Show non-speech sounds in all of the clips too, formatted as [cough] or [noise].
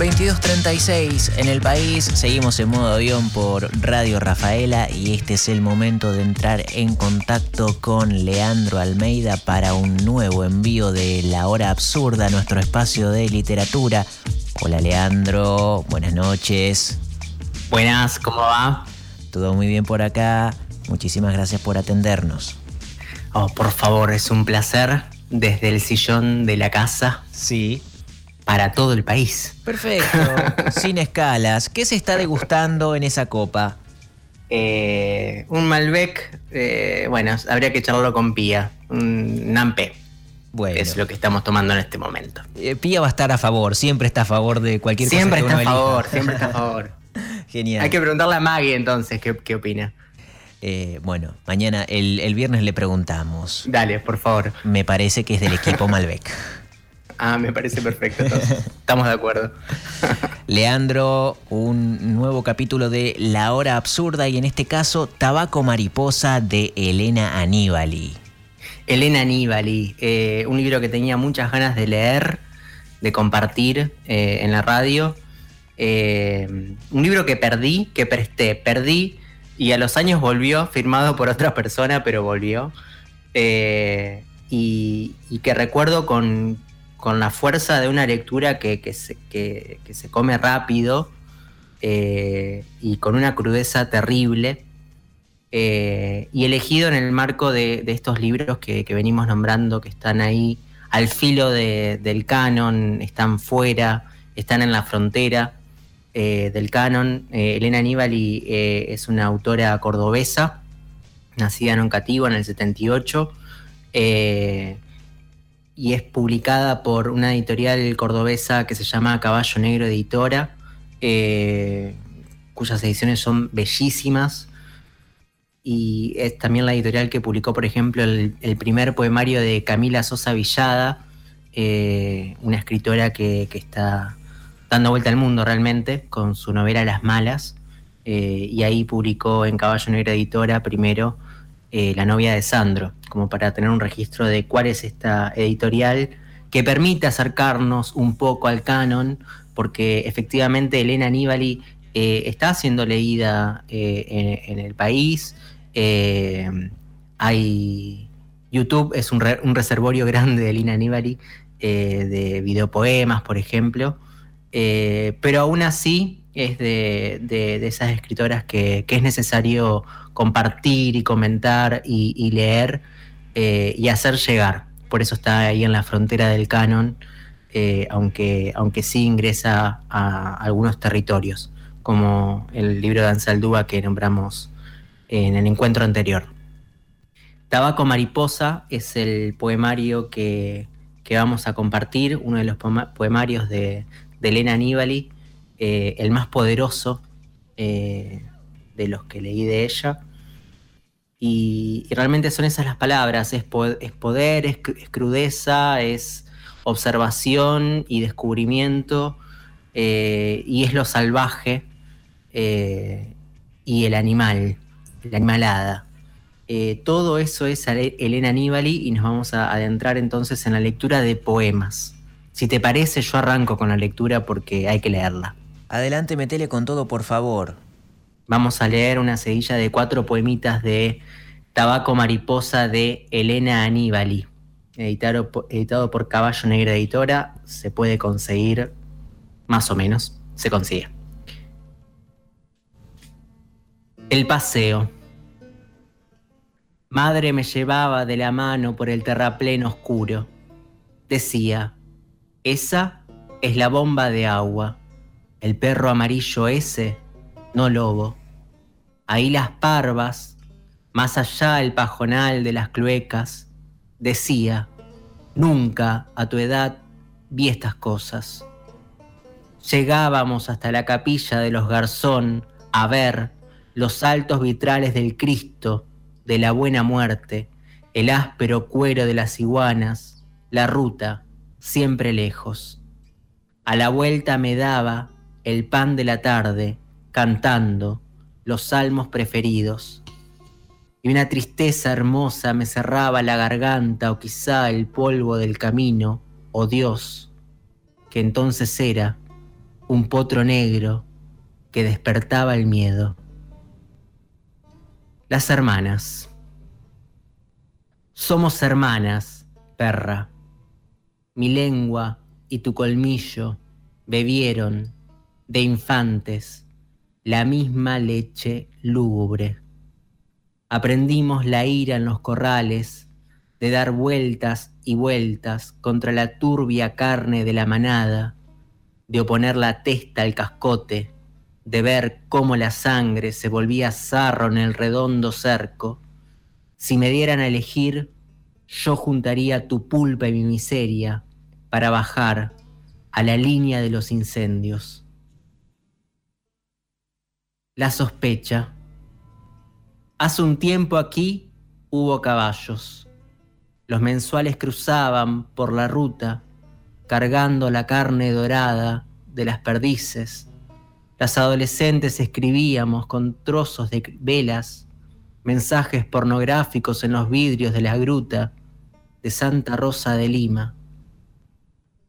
22.36 en el país, seguimos en modo avión por Radio Rafaela y este es el momento de entrar en contacto con Leandro Almeida para un nuevo envío de La Hora Absurda, nuestro espacio de literatura. Hola Leandro, buenas noches. Buenas, ¿cómo va? Todo muy bien por acá, muchísimas gracias por atendernos. Oh, por favor, es un placer desde el sillón de la casa. Sí, para todo el país. Perfecto, [laughs] sin escalas. ¿Qué se está degustando en esa copa? Eh, un Malbec, eh, bueno, habría que echarlo con Pía, un Nampe. Bueno. Es lo que estamos tomando en este momento. Eh, Pía va a estar a favor, siempre está a favor de cualquier siempre cosa. Siempre está a favor, siempre está a favor. Genial. Hay que preguntarle a Maggie entonces qué, opina. bueno, mañana, el, el viernes le preguntamos. Dale, por favor. Me parece que es del equipo Malbec. [laughs] Ah, me parece perfecto. [laughs] Estamos de acuerdo. [laughs] Leandro, un nuevo capítulo de La Hora Absurda y en este caso Tabaco Mariposa de Elena Aníbali. Elena Aníbali, eh, un libro que tenía muchas ganas de leer, de compartir eh, en la radio. Eh, un libro que perdí, que presté, perdí y a los años volvió, firmado por otra persona, pero volvió. y, que recuerdo con, con la fuerza de una lectura que, se, se, come rápido eh, y con una crudeza terrible. Eh, y elegido en el marco de, estos libros que, venimos nombrando, que están ahí al filo del canon, están fuera, están en la frontera eh, del canon. Elena Aníbali es una autora cordobesa, nacida en Oncativo en el 78 y es publicada por una editorial cordobesa que se llama Caballo Negro Editora, eh, cuyas ediciones son bellísimas. Y es también la editorial que publicó, por ejemplo, el, primer poemario de Camila Sosa Villada, eh, una escritora que, está dando vuelta al mundo realmente con su novela Las Malas. Eh, y ahí publicó en Caballo Negro Editora primero La novia de Sandro como para tener un registro de cuál es esta editorial que permite acercarnos un poco al canon, porque efectivamente Elena Aníbali eh, está siendo leída eh, en, el país. Eh, hay YouTube es un, reservorio [laughs] grande de Elena Aníbali de videopoemas, por ejemplo, pero aún así es de, esas escritoras que, es necesario compartir y comentar y leer eh, y hacer llegar. Por eso está ahí en la frontera del canon, eh, aunque, aunque sí ingresa a algunos territorios, como el libro de Ansaldúa que nombramos en el encuentro anterior. Tabaco Mariposa es el poemario que, vamos a compartir, uno de los poemarios de, Elena Aníbali, eh, el más poderoso de los que leí de ella. Y, realmente son esas las palabras, es, poder, es, crudeza, es observación y descubrimiento, eh, y es lo salvaje eh, y el animal, la animalada. Eh, todo eso es Elena Aníbali y nos vamos a adentrar entonces en la lectura de poemas. Si te parece, yo arranco con la lectura porque hay que leerla. Adelante, metele con todo, por favor. Vamos a leer una sedilla de cuatro poemitas de Tabaco Mariposa de Elena Aníbali, editado, por Caballo Negra Editora. Se puede conseguir, más o menos, se consigue. El paseo. Madre me llevaba de la mano por el terraplén oscuro. Decía, esa es la bomba de agua. El perro amarillo ese, no lobo ahí las parvas, más allá el pajonal de las cluecas, decía, nunca a tu edad vi estas cosas. Llegábamos hasta la capilla de los Garzón a ver los altos vitrales del Cristo, de la buena muerte, el áspero cuero de las iguanas, la ruta, siempre lejos. A la vuelta me daba el pan de la tarde, cantando, los salmos preferidos. Y una tristeza hermosa me cerraba la garganta o quizá el polvo del camino, o Dios, que entonces era un potro negro que despertaba el miedo. Las hermanas. Somos hermanas, perra. Mi lengua y tu colmillo bebieron de infantes la misma leche lúgubre. Aprendimos la ira en los corrales, de dar vueltas y vueltas contra la turbia carne de la manada, de oponer la testa al cascote, de ver cómo la sangre se volvía zarro en el redondo cerco. Si me dieran a elegir, yo juntaría tu pulpa y mi miseria para bajar a la línea de los incendios. La sospecha. Hace un tiempo aquí hubo caballos. Los mensuales cruzaban por la ruta cargando la carne dorada de las perdices. Las adolescentes escribíamos con trozos de velas mensajes pornográficos en los vidrios de la gruta de Santa Rosa de Lima.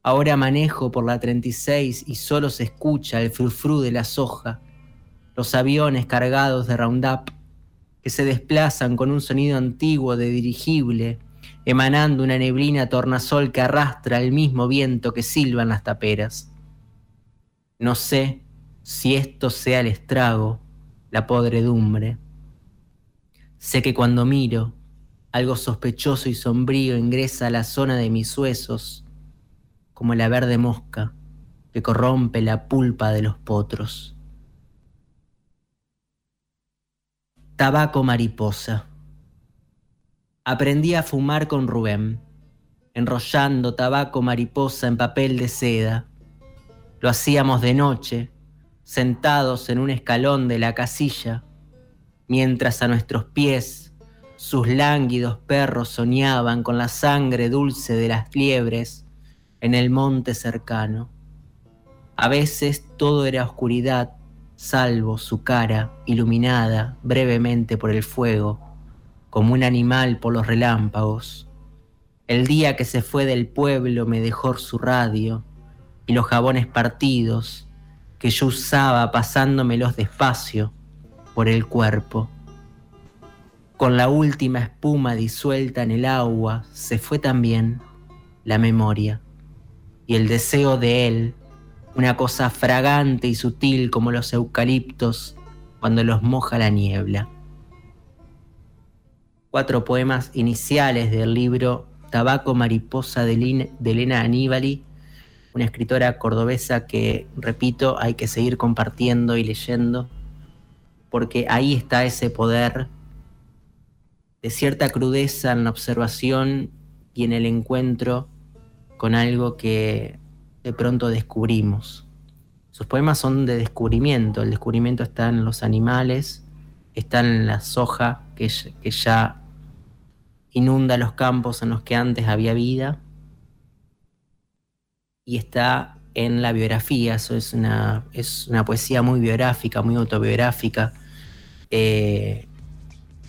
Ahora manejo por la 36 y solo se escucha el frufru de la soja, los aviones cargados de Roundup que se desplazan con un sonido antiguo de dirigible emanando una neblina tornasol que arrastra el mismo viento que silban las taperas. No sé si esto sea el estrago, la podredumbre. Sé que cuando miro, algo sospechoso y sombrío ingresa a la zona de mis huesos, como la verde mosca que corrompe la pulpa de los potros. Tabaco mariposa. Aprendí a fumar con Rubén, enrollando tabaco mariposa en papel de seda. Lo hacíamos de noche, sentados en un escalón de la casilla, mientras a nuestros pies sus lánguidos perros soñaban con la sangre dulce de las liebres en el monte cercano. A veces todo era oscuridad, salvo su cara iluminada brevemente por el fuego como un animal por los relámpagos. El día que se fue del pueblo me dejó su radio y los jabones partidos que yo usaba pasándomelos despacio por el cuerpo. Con la última espuma disuelta en el agua se fue también la memoria y el deseo de él, una cosa fragante y sutil como los eucaliptos cuando los moja la niebla. Cuatro poemas iniciales del libro Tabaco Mariposa de, Elena Aníbali, una escritora cordobesa que, repito, hay que seguir compartiendo y leyendo, porque ahí está ese poder de cierta crudeza en la observación y en el encuentro con algo que de pronto descubrimos. Sus poemas son de descubrimiento, el descubrimiento está en los animales, está en la soja que, ya inunda los campos en los que antes había vida y está en la biografía, eso es una, es una poesía muy biográfica, muy autobiográfica, eh,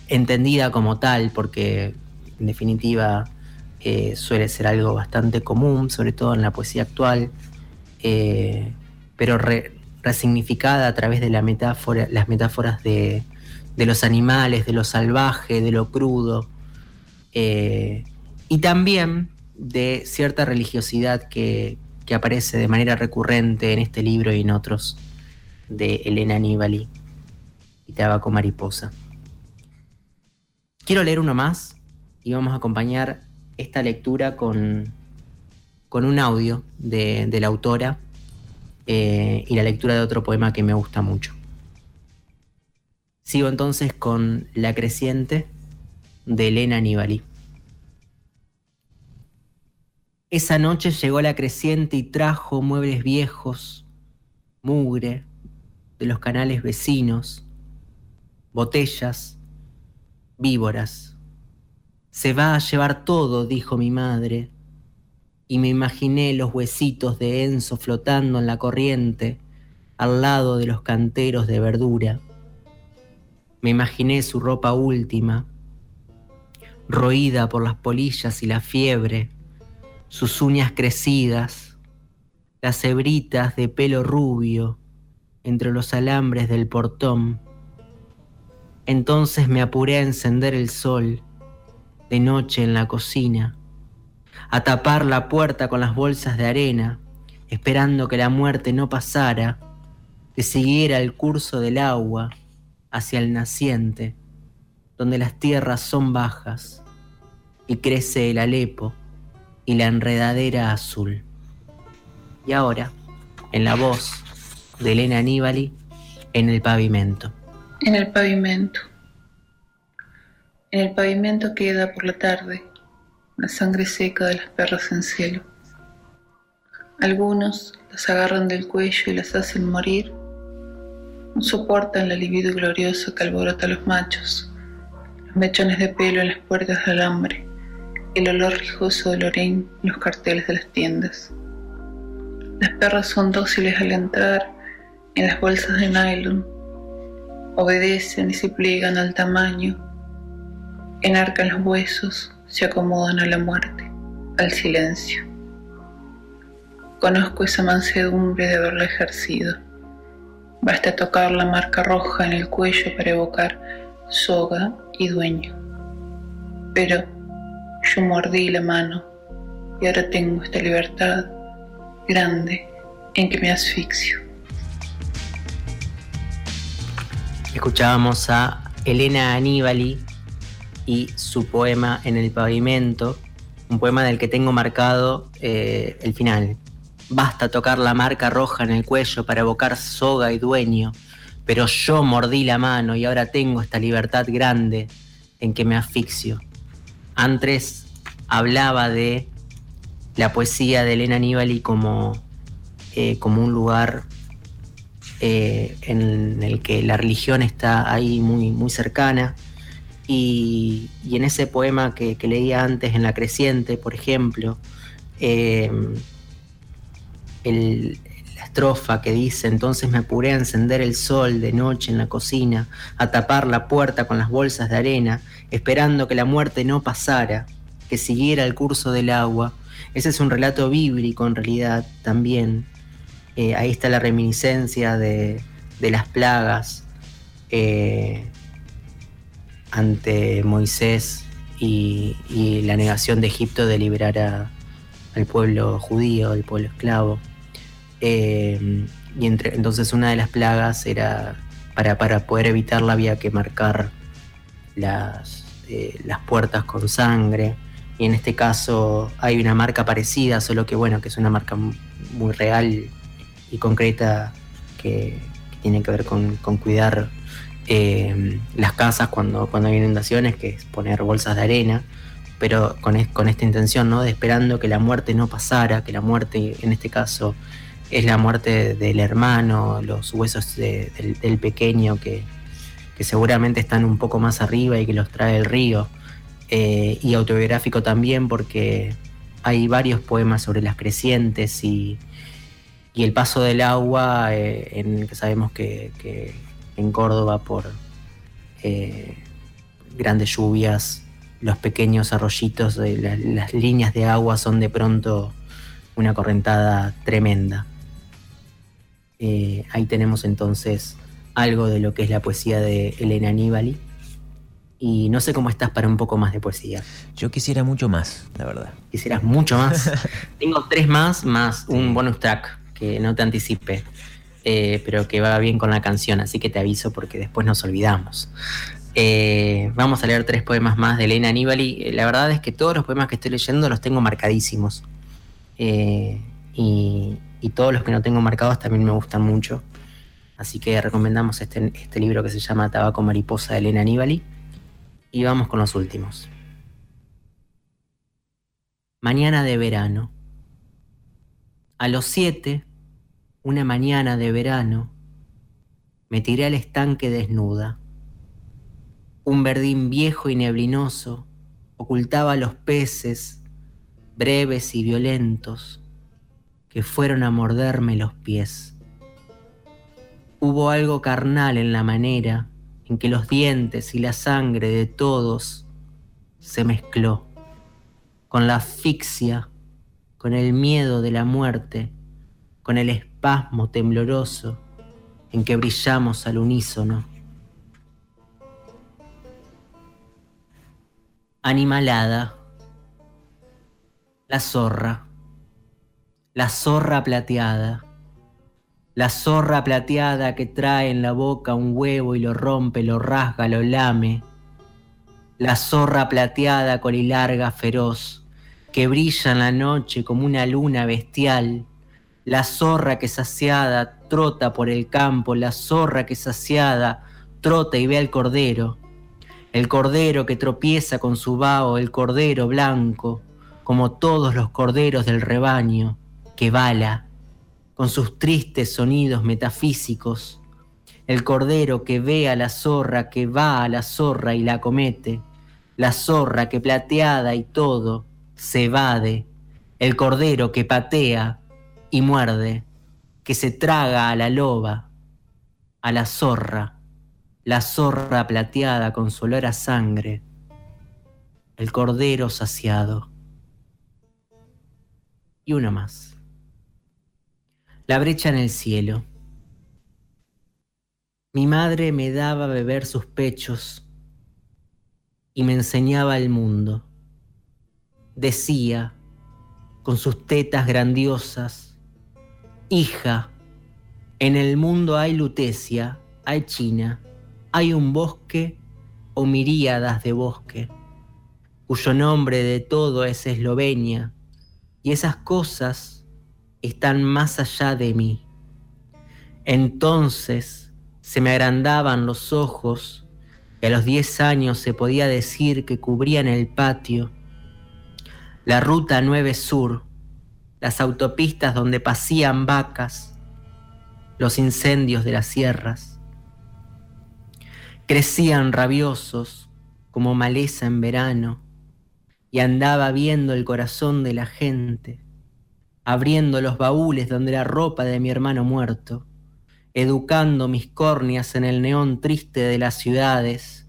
entendida como tal, porque en definitiva eh, suele ser algo bastante común, sobre todo en la poesía actual, eh, pero resignificada a través de las metáforas de, los animales, de lo salvaje, de lo crudo, eh, y también de cierta religiosidad que, aparece de manera recurrente en este libro y en otros de Elena Aníbali y Tabaco Mariposa. Quiero leer uno más y vamos a acompañar esta lectura con, con un audio de, la autora eh, y la lectura de otro poema que me gusta mucho. Sigo entonces con La Creciente de Elena Aníbali. Esa noche llegó la creciente y trajo muebles viejos, mugre de los canales vecinos, botellas, víboras. Se va a llevar todo, dijo mi madre, y me imaginé los huesitos de Enzo flotando en la corriente al lado de los canteros de verdura. Me imaginé su ropa última, roída por las polillas y la fiebre, sus uñas crecidas, las hebritas de pelo rubio entre los alambres del portón. Entonces me apuré a encender el sol de noche en la cocina, a tapar la puerta con las bolsas de arena, esperando que la muerte no pasara, que siguiera el curso del agua hacia el naciente, donde las tierras son bajas y crece el Alepo y la enredadera azul. Y ahora, en la voz de Elena Aníbali, en el pavimento. En el pavimento. En el pavimento queda por la tarde la sangre seca de las perras en cielo. Algunos las agarran del cuello y las hacen morir. No soportan la libido gloriosa que alborota a los machos, los mechones de pelo en las puertas de alambre, el olor rijoso de Lorraine en los carteles de las tiendas. Las perras son dóciles al entrar en las bolsas de nylon, obedecen y se pliegan al tamaño, enarcan los huesos, se acomodan a la muerte, al silencio. Conozco esa mansedumbre de haberla ejercido. Basta tocar la marca roja en el cuello para evocar soga y dueño. Pero yo mordí la mano y ahora tengo esta libertad grande en que me asfixio. Escuchábamos a Elena Aníbali y su poema En el pavimento, un poema del que tengo marcado eh, el final. Basta tocar la marca roja en el cuello para evocar soga y dueño, pero yo mordí la mano y ahora tengo esta libertad grande en que me asfixio. Antes hablaba de la poesía de Elena Aníbali como, eh, como un lugar eh, en el que la religión está ahí muy, muy cercana. Y, en ese poema que, leía antes, en La Creciente, por ejemplo, eh, la estrofa que dice, entonces me apuré a encender el sol de noche en la cocina, a tapar la puerta con las bolsas de arena, esperando que la muerte no pasara, que siguiera el curso del agua. Ese es un relato bíblico en realidad también. Eh, ahí está la reminiscencia de, las plagas eh, ante Moisés y, la negación de Egipto de liberar al pueblo judío, al pueblo esclavo. Eh, y entre, entonces una de las plagas era, para, para poder evitarla había que marcar las, las puertas con sangre y en este caso hay una marca parecida, solo que bueno, que es una marca muy real y concreta que, tiene que ver con, cuidar eh, las casas cuando, cuando hay inundaciones, que es poner bolsas de arena, pero con, con esta intención, ¿no? De esperando que la muerte no pasara, que la muerte en este caso es la muerte del hermano, los huesos del, pequeño que, que seguramente están un poco más arriba y que los trae el río. Eh, y autobiográfico también porque hay varios poemas sobre las crecientes y, el paso del agua, eh, en que sabemos que, en Córdoba por eh, grandes lluvias, los pequeños arroyitos, de las líneas de agua son de pronto una correntada tremenda. ahí tenemos entonces algo de lo que es la poesía de Elena Aníbali y no sé cómo estás para un poco más de poesía. Yo quisiera mucho más, la verdad. Quisieras mucho más. [laughs] Tengo tres más, más un bonus track que no te anticipe, eh, pero que va bien con la canción, así que te aviso porque después nos olvidamos. Eh, vamos a leer tres poemas más de Elena Aníbali. La verdad es que todos los poemas que estoy leyendo los tengo marcadísimos. Eh, y, todos los que no tengo marcados también me gustan mucho. Así que recomendamos este, este libro que se llama Tabaco Mariposa de Elena Aníbali. Y vamos con los últimos. Mañana de verano. A los siete, una mañana de verano, me tiré al estanque desnuda. Un verdín viejo y neblinoso ocultaba los peces, breves y violentos, que fueron a morderme los pies. Hubo algo carnal en la manera en que los dientes y la sangre de todos se mezcló, con la asfixia, con el miedo de la muerte, con el espasmo tembloroso en que brillamos al unísono. Animalada, la zorra, la zorra plateada, la zorra plateada que trae en la boca un huevo y lo rompe, lo rasga, lo lame, la zorra plateada colilarga feroz, que brilla en la noche como una luna bestial, la zorra que saciada trota por el campo, la zorra que saciada trota y ve al cordero, el cordero que tropieza con su vaho, el cordero blanco, como todos los corderos del rebaño, que bala, con sus tristes sonidos metafísicos, el cordero que ve a la zorra, que va a la zorra y la comete, la zorra que plateada y todo se evade, el cordero que patea y muerde, que se traga a la loba, a la zorra, la zorra plateada con su olor a sangre, el cordero saciado. Y uno más. La brecha en el cielo. Mi madre me daba a beber sus pechos y me enseñaba el mundo. Decía, con sus tetas grandiosas, hija, en el mundo hay lutecia, hay China, hay un bosque o miríadas de bosque, cuyo nombre de todo es Eslovenia, y esas cosas están más allá de mí. Entonces se me agrandaban los ojos a los 10 años se podía decir que cubrían el patio, la ruta 9 Sur, las autopistas donde pasían vacas, los incendios de las sierras. Crecían rabiosos como maleza en verano y andaba viendo el corazón de la gente, abriendo los baúles donde la ropa de mi hermano muerto educando mis córneas en el neón triste de las ciudades,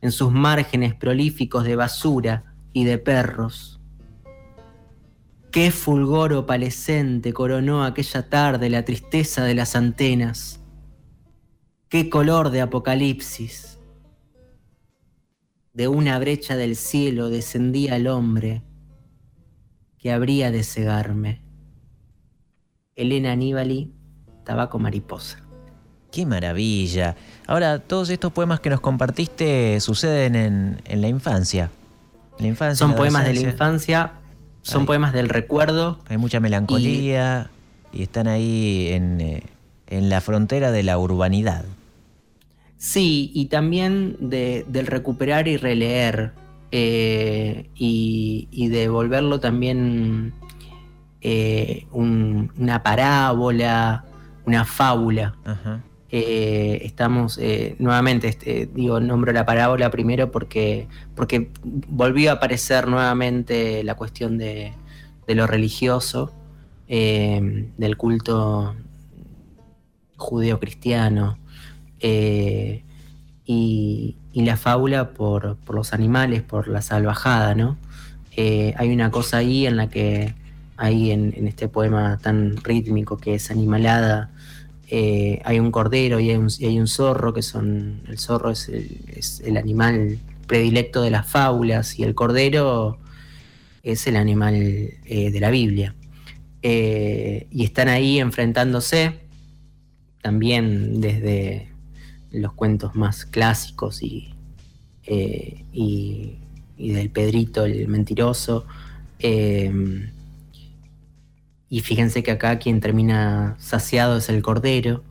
en sus márgenes prolíficos de basura y de perros. Qué fulgor opalescente coronó aquella tarde la tristeza de las antenas. Qué color de apocalipsis. De una brecha del cielo descendía el hombre que habría de cegarme. Elena Aníbali Tabaco Mariposa. ¡Qué maravilla! Ahora, todos estos poemas que nos compartiste suceden en, la infancia. La infancia son poemas de la infancia, son poemas del recuerdo. Hay mucha melancolía y, están ahí eh, en, la frontera de la urbanidad. Sí, y también de, del recuperar y releer eh, y, de volverlo también eh, una parábola, una fábula. Eh, estamos eh, nuevamente, este, digo, nombro la parábola primero porque, porque volvió a aparecer nuevamente la cuestión de, lo religioso, eh, del culto judeo-cristiano, y, la fábula por, los animales, por la salvajada, ¿no? hay una cosa ahí en la que, ahí en este poema tan rítmico que es Animalada, eh, hay un cordero y hay un, zorro, que son. El zorro es el, animal predilecto de las fábulas y el cordero es el animal eh, de la Biblia. Eh, y están ahí enfrentándose también desde los cuentos más clásicos y, y, y del Pedrito, el mentiroso. Y fíjense que acá quien termina saciado es el cordero.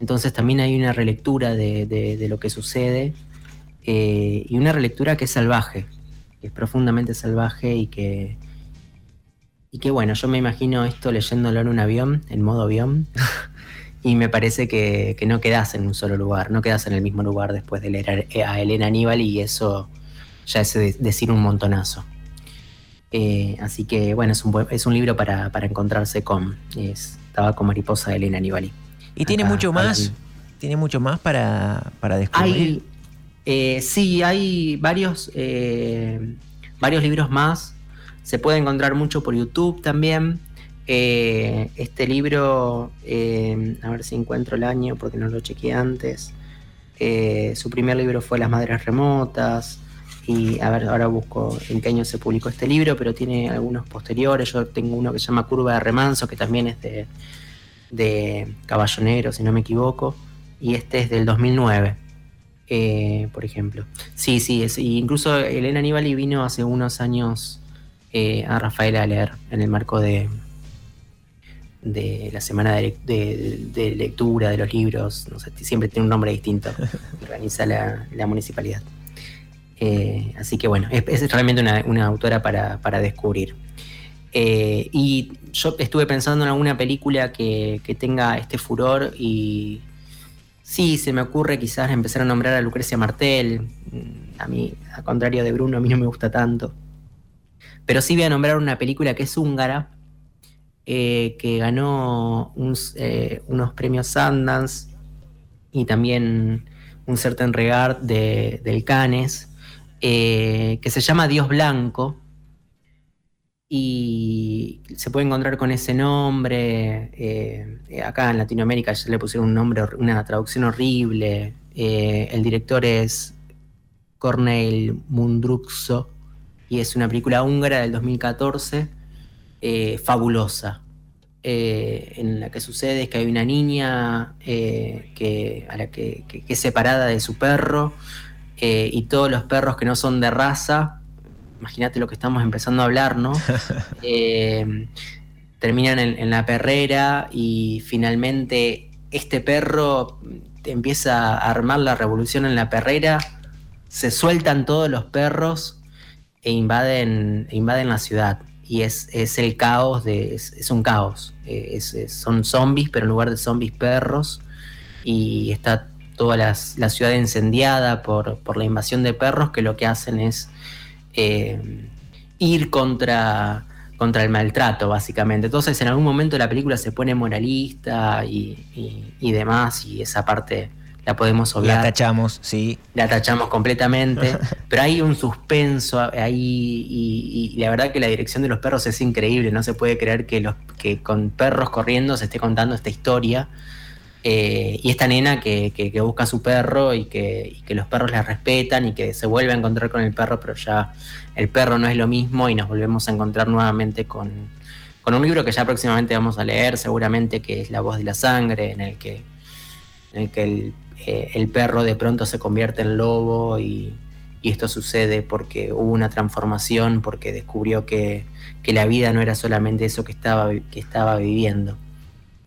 Entonces también hay una relectura de, lo que sucede eh, y una relectura que es salvaje, que es profundamente salvaje y que, y que bueno, yo me imagino esto leyéndolo en un avión, en modo avión, [laughs] y me parece que, no quedas en un solo lugar, no quedas en el mismo lugar después de leer a Elena Aníbal y eso ya es decir un montonazo. Eh, así que bueno, es un, es un libro para, encontrarse con. Es Tabaco Mariposa de Elena Nibali. ¿Y tiene mucho más? ¿Tiene mucho más para, para descubrir? Eh, sí, hay varios, eh, varios libros más. Se puede encontrar mucho por YouTube también. Este libro, a ver si encuentro el año porque no lo chequeé antes. Su primer libro fue Las Madres Remotas. Y a ver, ahora busco en qué año se publicó este libro, pero tiene algunos posteriores. Yo tengo uno que se llama Curva de Remanso, que también es de, de Caballo Negro, si no me equivoco. Y este es del 2009, por ejemplo. Sí, sí, es, incluso Elena Aníbal vino hace unos años a Rafael a leer en el marco de, de la semana de, lectura de los libros, no sé, siempre tiene un nombre distinto, [laughs] organiza la, municipalidad. Eh, así que bueno, es, realmente una, autora para, descubrir. Eh, y yo estuve pensando en alguna película que, tenga este furor y sí, se me ocurre quizás empezar a nombrar a Lucrecia Martel. Mm, a mí, a contrario de Bruno, a mí no me gusta tanto. Pero sí voy a nombrar una película que es húngara, eh, que ganó unos premios Sundance y también un certain regard de, del Canes, eh, que se llama Dios Blanco. Y se puede encontrar con ese nombre. acá en Latinoamérica ya le pusieron un nombre, una traducción horrible. el director es Cornel Mundruxo y es una película húngara del 2014 eh, fabulosa. Eh, en la que sucede es que hay una niña eh, que, a la que, es separada de su perro y todos los perros que no son de raza, imagínate lo que estamos empezando a hablar, ¿no? [laughs] terminan en, la perrera y finalmente este perro empieza a armar la revolución en la perrera, se sueltan todos los perros e invaden, invaden la ciudad y es, el caos, de, es, un caos. Eh, son zombies, pero en lugar de zombies, perros. Y está toda la, ciudad incendiada por, la invasión de perros que lo que hacen es eh, ir contra, contra el maltrato, básicamente. Entonces, en algún momento la película se pone moralista y, y demás, y esa parte la podemos obviar. La tachamos, sí. La tachamos completamente, [laughs] pero hay un suspenso ahí y, la verdad que la dirección de los perros es increíble, no se puede creer que, los, que con perros corriendo se esté contando esta historia. Eh, y esta nena que, busca a su perro y que, los perros la respetan y que se vuelve a encontrar con el perro, pero ya el perro no es lo mismo y nos volvemos a encontrar nuevamente con, con un libro que ya próximamente vamos a leer, seguramente que es La voz de la sangre, en el que, en el, que el eh, perro de pronto se convierte en lobo y, esto sucede porque hubo una transformación, porque descubrió que, la vida no era solamente eso que estaba, que estaba viviendo.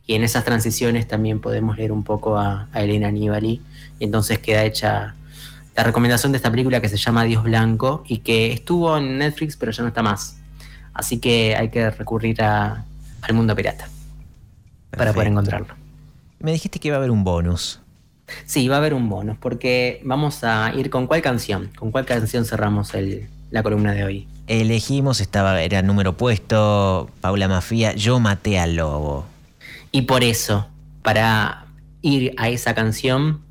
Y en esas transiciones también podemos leer un poco a, Elena Nibali. Y entonces queda hecha la recomendación de esta película que se llama Dios Blanco y que estuvo en Netflix pero ya no está más. Así que hay que recurrir al mundo pirata para poder encontrarlo. Me dijiste que iba a haber un bonus. Sí, va a haber un bonus, porque vamos a ir con cuál canción. ¿Con cuál canción cerramos la columna de hoy? Elegimos, estaba, era número puesto, Paula Mafia, Yo maté al lobo. Y por eso, para ir a esa canción,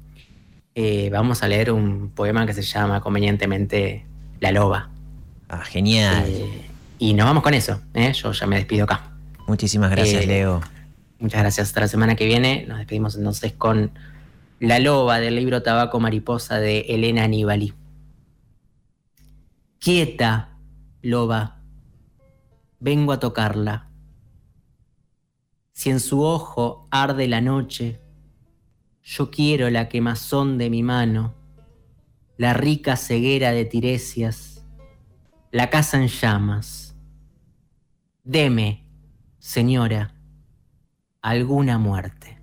eh, vamos a leer un poema que se llama convenientemente La Loba. Ah, genial. Eh, y nos vamos con eso, ¿eh? yo ya me despido acá. Muchísimas gracias, Leo. Muchas gracias. Hasta la semana que viene. Nos despedimos entonces con la loba del libro Tabaco Mariposa de Elena Aníbali. Quieta, loba, vengo a tocarla. Si en su ojo arde la noche, yo quiero la quemazón de mi mano, la rica ceguera de Tiresias, la casa en llamas. Deme, señora, alguna muerte.